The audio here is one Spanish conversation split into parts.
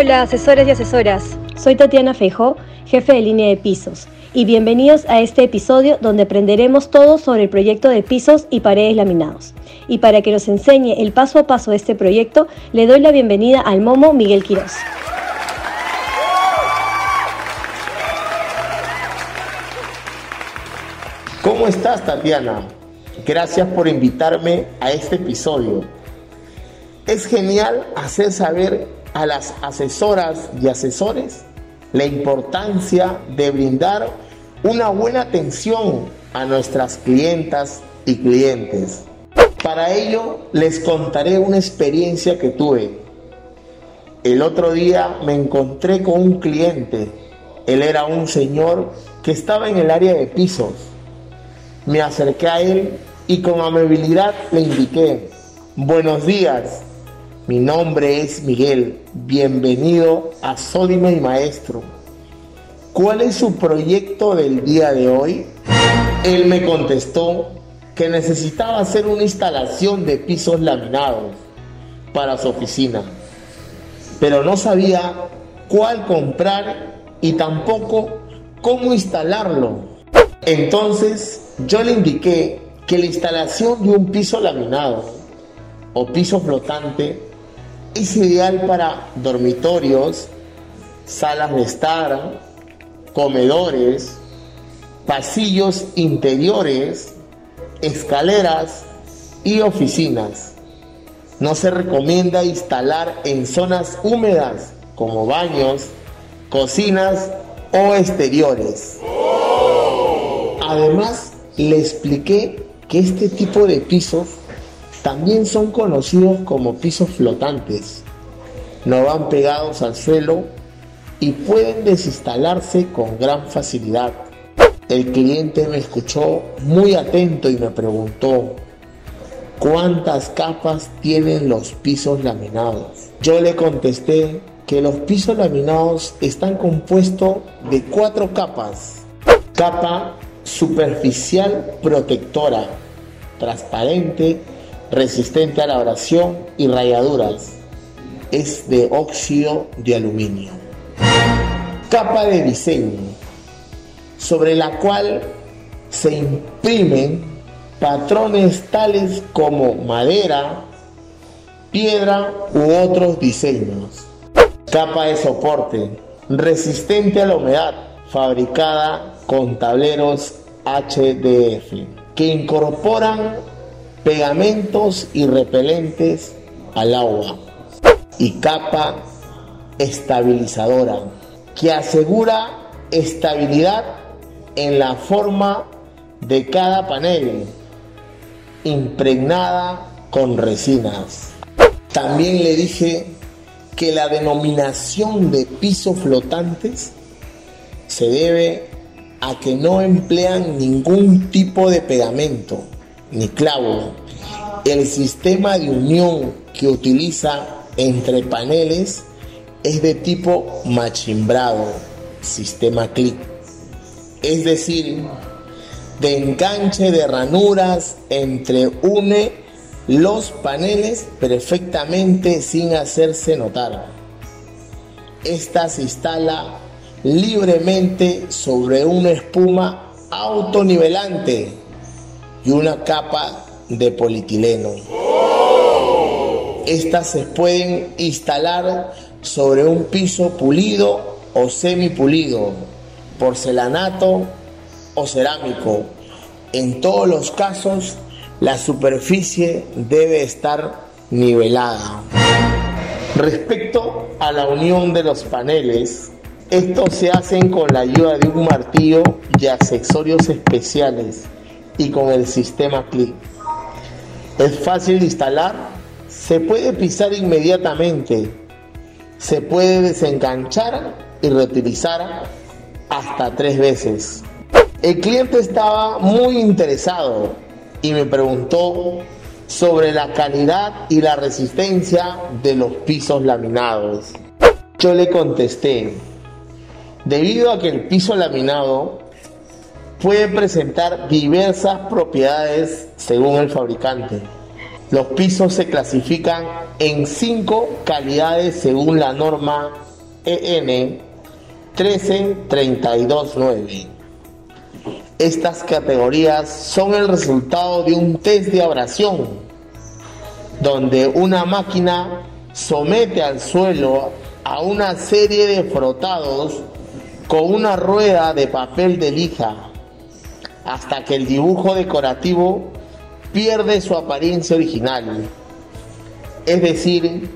Hola, asesores y asesoras. Soy Tatiana Feijó, jefe de línea de pisos, y bienvenidos a este episodio donde aprenderemos todo sobre el proyecto de pisos y paredes laminados. Y para que nos enseñe el paso a paso de este proyecto, le doy la bienvenida al Momo Miguel Quiroz. ¿Cómo estás, Tatiana? Gracias por invitarme a este episodio. Es genial hacer saber a las asesoras y asesores la importancia de brindar una buena atención a nuestras clientas y clientes. Para ello les contaré una experiencia que tuve. El otro día me encontré con un cliente. Él era un señor que estaba en el área de pisos. Me acerqué a él y con amabilidad le indiqué, buenos días, mi nombre es Miguel, bienvenido a Sódime y Maestro. ¿Cuál es su proyecto del día de hoy? Él me contestó que necesitaba hacer una instalación de pisos laminados para su oficina, pero no sabía cuál comprar y tampoco cómo instalarlo. Entonces yo le indiqué que la instalación de un piso laminado o piso flotante es ideal para dormitorios, salas de estar, comedores, pasillos interiores, escaleras y oficinas. No se recomienda instalar en zonas húmedas como baños, cocinas o exteriores. Además, le expliqué que este tipo de pisos también son conocidos como pisos flotantes. No van pegados al suelo y pueden desinstalarse con gran facilidad. El cliente me escuchó muy atento y me preguntó, ¿cuántas capas tienen los pisos laminados? Yo le contesté que los pisos laminados están compuestos de cuatro capas. Capa superficial protectora, transparente, resistente a la abrasión y rayaduras. Es de óxido de aluminio. Capa de diseño, sobre la cual se imprimen patrones tales como madera, piedra u otros diseños. Capa de soporte, resistente a la humedad, fabricada con tableros HDF, que incorporan pegamentos y repelentes al agua y capa estabilizadora que asegura estabilidad en la forma de cada panel impregnada con resinas. También le dije que la denominación de pisos flotantes se debe a que no emplean ningún tipo de pegamento ni. El sistema de unión que utiliza entre paneles es de tipo machimbrado, sistema clic. Es decir, de enganche de ranuras entre une los paneles perfectamente sin hacerse notar. Esta se instala libremente sobre una espuma autonivelante y una capa de polietileno. Estas se pueden instalar sobre un piso pulido o semipulido, porcelanato o cerámico. En todos los casos, la superficie debe estar nivelada. Respecto a la unión de los paneles, estos se hacen con la ayuda de un martillo y accesorios especiales y con el sistema clic. Es fácil de instalar, se puede pisar inmediatamente, se puede desenganchar y reutilizar hasta tres veces. El cliente estaba muy interesado y me preguntó sobre la calidad y la resistencia de los pisos laminados. Yo le contesté, debido a que el piso laminado puede presentar diversas propiedades según el fabricante. Los pisos se clasifican en cinco calidades según la norma EN 13329. Estas categorías son el resultado de un test de abrasión, donde una máquina somete al suelo a una serie de frotados con una rueda de papel de lija hasta que el dibujo decorativo pierde su apariencia original. Es decir,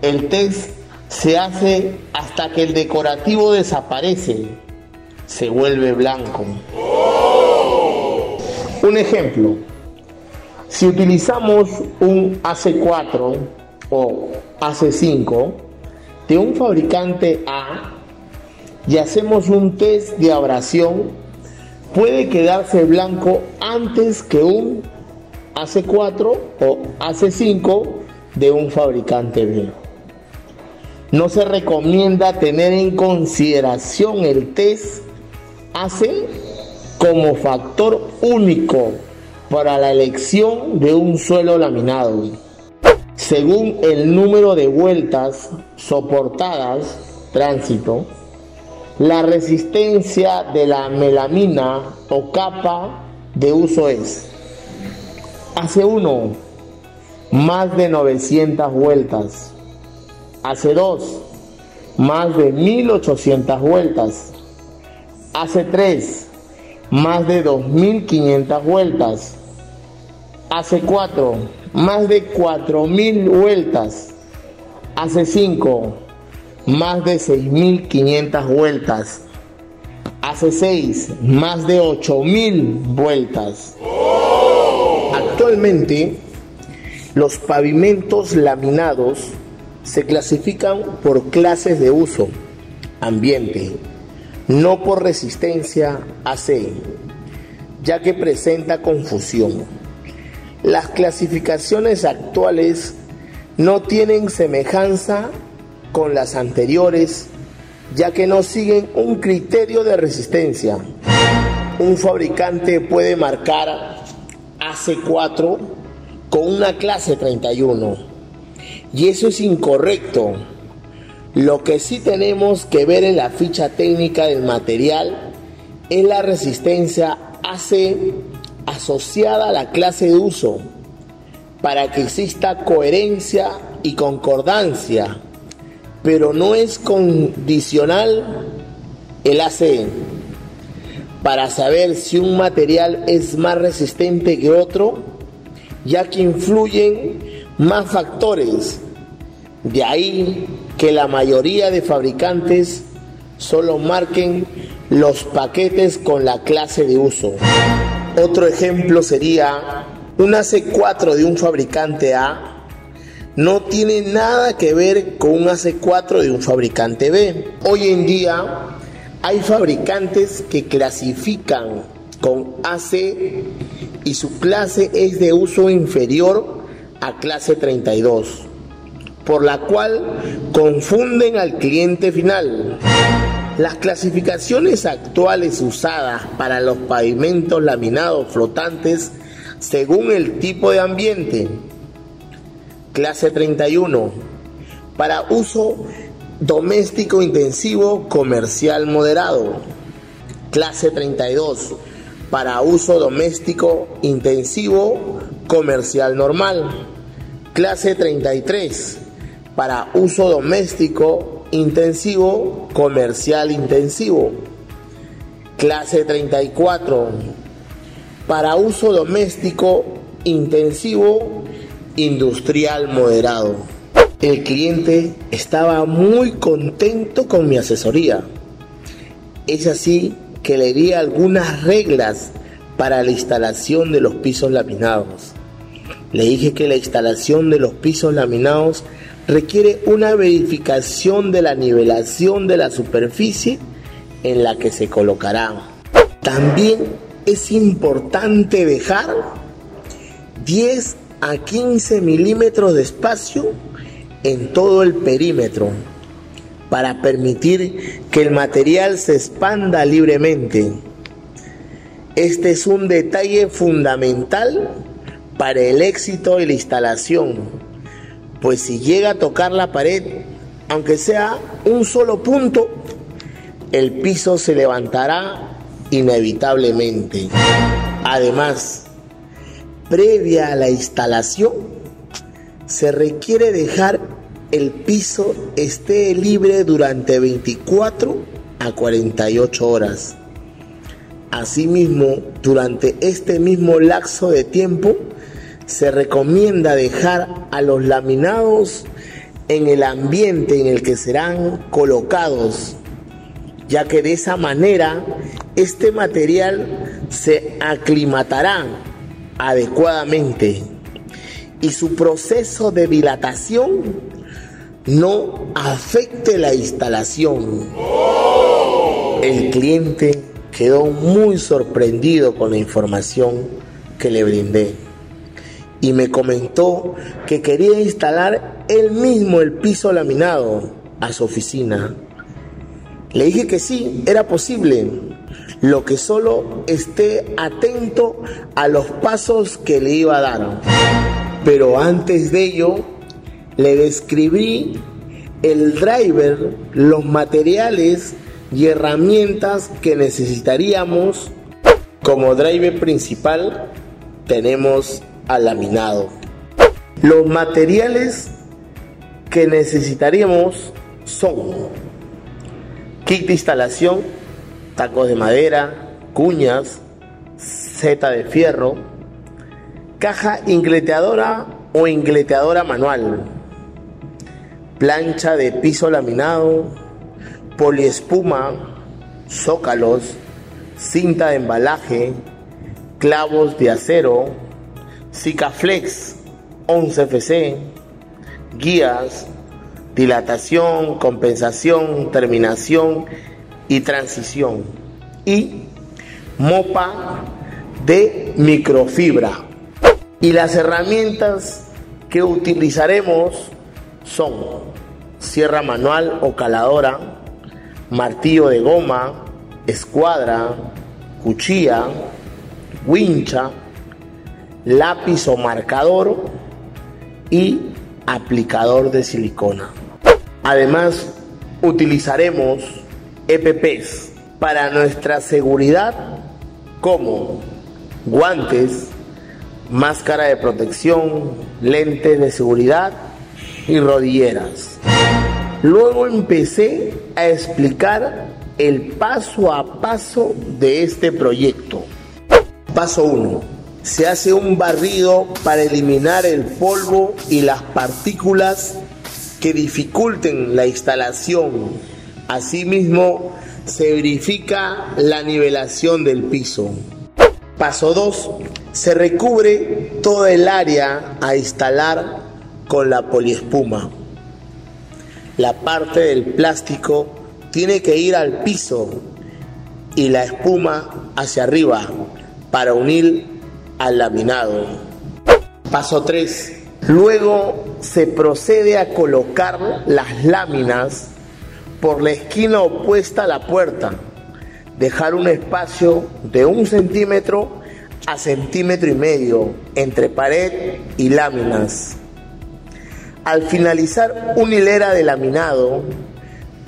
el test se hace hasta que el decorativo desaparece, se vuelve blanco. Un ejemplo, si utilizamos un AC4 o AC5 de un fabricante A y hacemos un test de abrasión, puede quedarse blanco antes que un AC4 o AC5 de un fabricante B. No se recomienda tener en consideración el test AC como factor único para la elección de un suelo laminado. Según el número de vueltas soportadas, tránsito, la resistencia de la melamina o capa de uso es hace 1 más de 900 vueltas, hace 2 más de 1800 vueltas, hace 3 más de 2500 vueltas, hace 4 más de 4000 vueltas, hace 5 más de 6.500 vueltas. Hace 6, más de 8.000 vueltas. Actualmente, los pavimentos laminados se clasifican por clases de uso, ambiente, no por resistencia AC, ya que presenta confusión. Las clasificaciones actuales no tienen semejanza con las anteriores, ya que no siguen un criterio de resistencia. Un fabricante puede marcar AC4 con una clase 31 y eso es incorrecto. Lo que sí tenemos que ver en la ficha técnica del material es la resistencia AC asociada a la clase de uso para que exista coherencia y concordancia pero no es condicional el AC para saber si un material es más resistente que otro, ya que influyen más factores. De ahí que la mayoría de fabricantes solo marquen los paquetes con la clase de uso. Otro ejemplo sería un AC4 de un fabricante A no tiene nada que ver con un AC4 de un fabricante B. Hoy en día hay fabricantes que clasifican con AC y su clase es de uso inferior a clase 32, por la cual confunden al cliente final. Las clasificaciones actuales usadas para los pavimentos laminados flotantes según el tipo de ambiente Clase 31. Para uso doméstico intensivo comercial moderado. Clase 32. Para uso doméstico intensivo comercial normal. Clase 33. Para uso doméstico intensivo comercial intensivo. Clase 34. Para uso doméstico intensivo industrial moderado. El cliente estaba muy contento con mi asesoría. Es así que le di algunas reglas para la instalación de los pisos laminados. Le dije que la instalación de los pisos laminados requiere una verificación de la nivelación de la superficie en la que se colocará. También es importante dejar 10 a 15 milímetros de espacio en todo el perímetro para permitir que el material se expanda libremente. Este es un detalle fundamental para el éxito de la instalación, pues si llega a tocar la pared aunque sea un solo punto, el piso se levantará inevitablemente. Además, previa a la instalación, se requiere dejar el piso esté libre durante 24 a 48 horas. Asimismo, durante este mismo lapso de tiempo, se recomienda dejar a los laminados en el ambiente en el que serán colocados, ya que de esa manera este material se aclimatará adecuadamente y su proceso de dilatación no afecte la instalación. El cliente quedó muy sorprendido con la información que le brindé y me comentó que quería instalar él mismo el piso laminado a su oficina. Le dije que sí, era posible, lo que solo esté atento a los pasos que le iba a dar. Pero antes de ello, le describí el driver, los materiales y herramientas que necesitaríamos. Como driver principal tenemos laminado. Los materiales que necesitaríamos son kit de instalación, tacos de madera, cuñas, seta de fierro, caja ingleteadora o ingleteadora manual, plancha de piso laminado, poliespuma, zócalos, cinta de embalaje, clavos de acero, Cicaflex 11FC, guías, dilatación, compensación, terminación y transición. Y mopa de microfibra. Y las herramientas que utilizaremos son sierra manual o caladora, martillo de goma, escuadra, cuchilla, wincha, lápiz o marcador y aplicador de silicona. Además, utilizaremos EPPs para nuestra seguridad como guantes, máscara de protección, lentes de seguridad y rodilleras. Luego empecé a explicar el paso a paso de este proyecto. Paso 1 se hace un barrido para eliminar el polvo y las partículas que dificulten la instalación. Asimismo, se verifica la nivelación del piso. Paso 2. Se recubre toda el área a instalar con la poliespuma. La parte del plástico tiene que ir al piso y la espuma hacia arriba para unir al laminado. Paso 3. Luego se procede a colocar las láminas por la esquina opuesta a la puerta. Dejar un espacio de un centímetro a centímetro y medio entre pared y láminas. Al finalizar una hilera de laminado,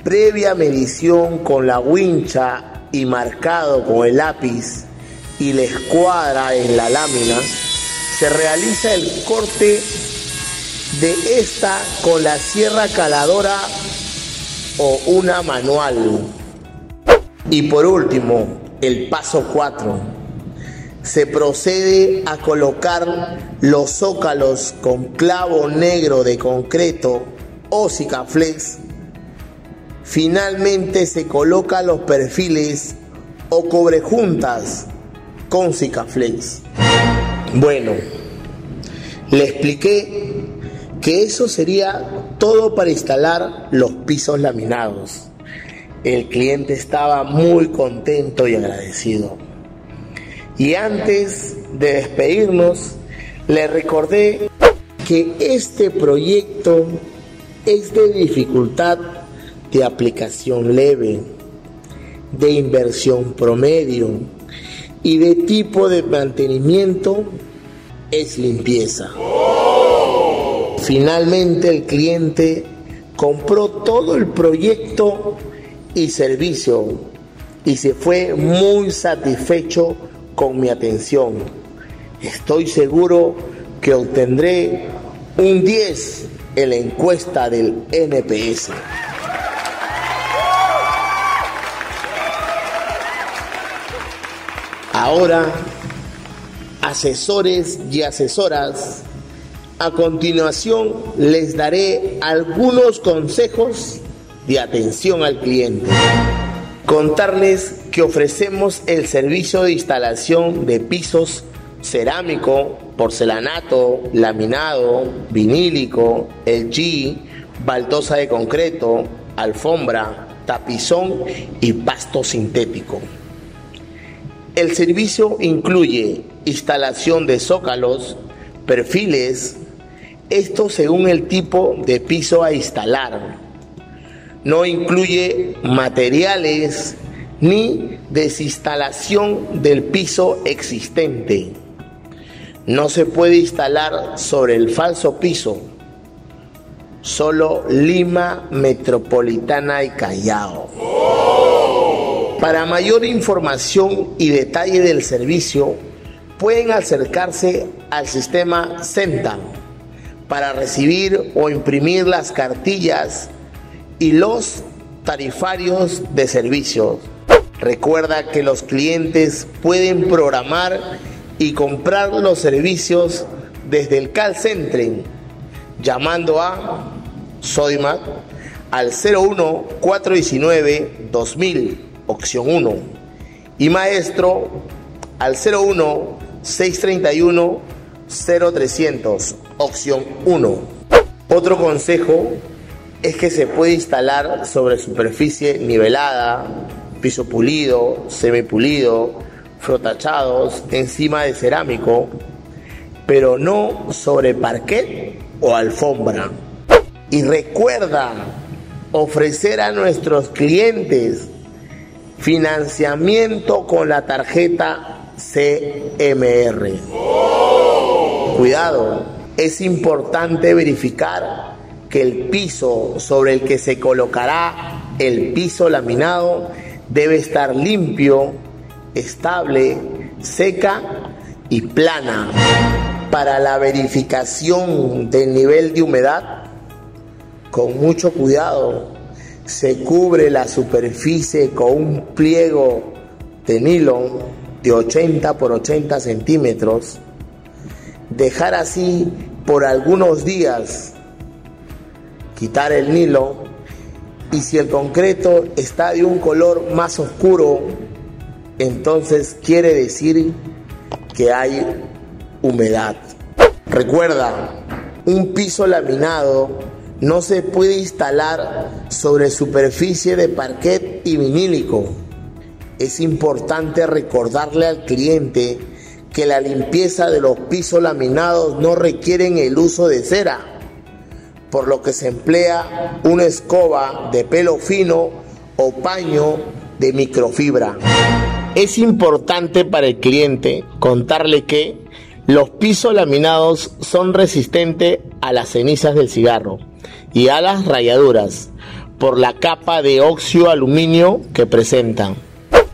previa medición con la wincha y marcado con el lápiz y la escuadra en la lámina, se realiza el corte de esta con la sierra caladora o una manual. Y por último, el paso 4. Se procede a colocar los zócalos con clavo negro de concreto o cicaflex. Finalmente se colocan los perfiles o cobrejuntas con Cicaflex. Bueno, le expliqué que eso sería todo para instalar los pisos laminados. El cliente estaba muy contento y agradecido. Y antes de despedirnos, le recordé que este proyecto es de dificultad de aplicación leve, de inversión promedio, y de tipo de mantenimiento es limpieza. Finalmente el cliente compró todo el proyecto y servicio y se fue muy satisfecho con mi atención. Estoy seguro que obtendré un 10 en la encuesta del NPS. Ahora, asesores y asesoras, a continuación les daré algunos consejos de atención al cliente. Contarles que ofrecemos el servicio de instalación de pisos cerámico, porcelanato, laminado, vinílico, LG, baldosa de concreto, alfombra, tapizón y pasto sintético. El servicio incluye instalación de zócalos, perfiles, esto según el tipo de piso a instalar. No incluye materiales ni desinstalación del piso existente. No se puede instalar sobre el falso piso. Solo Lima Metropolitana y Callao. Para mayor información y detalle del servicio, pueden acercarse al sistema CENTAN para recibir o imprimir las cartillas y los tarifarios de servicios. Recuerda que los clientes pueden programar y comprar los servicios desde el call center llamando a Sodimac al 01 419 2000 opción 1 y maestro al 01 631 0300 opción 1. Otro consejo es que se puede instalar sobre superficie nivelada, piso pulido, semipulido, frotachados encima de cerámico, pero no sobre parquet o alfombra. Y recuerda ofrecer a nuestros clientes financiamiento con la tarjeta CMR. Cuidado, es importante verificar que el piso sobre el que se colocará el piso laminado debe estar limpio estable, seca y plana. Para la verificación del nivel de humedad, con mucho cuidado, se cubre la superficie con un pliego de nylon de 80 por 80 centímetros. Dejar así por algunos días, quitar el nylon y si el concreto está de un color más oscuro, entonces quiere decir que hay humedad. Recuerda, un piso laminado no se puede instalar sobre superficie de parquet y vinílico. Es importante recordarle al cliente que la limpieza de los pisos laminados no requieren el uso de cera, por lo que se emplea una escoba de pelo fino o paño de microfibra. Es importante para el cliente contarle que los pisos laminados son resistentes a las cenizas del cigarro y a las rayaduras por la capa de óxido aluminio que presentan.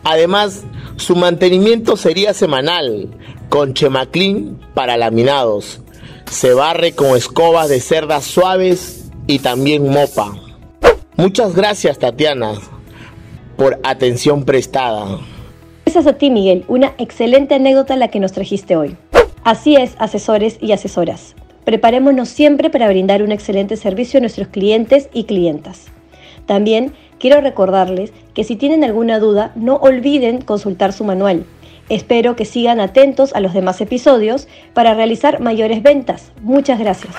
Además, su mantenimiento sería semanal con Chemaclean para laminados. Se barre con escobas de cerdas suaves y también mopa. Muchas gracias Tatiana por atención prestada. Gracias a ti, Miguel. Una excelente anécdota la que nos trajiste hoy. Así es, asesores y asesoras. Preparémonos siempre para brindar un excelente servicio a nuestros clientes y clientas. También quiero recordarles que si tienen alguna duda, no olviden consultar su manual. Espero que sigan atentos a los demás episodios para realizar mayores ventas. Muchas gracias.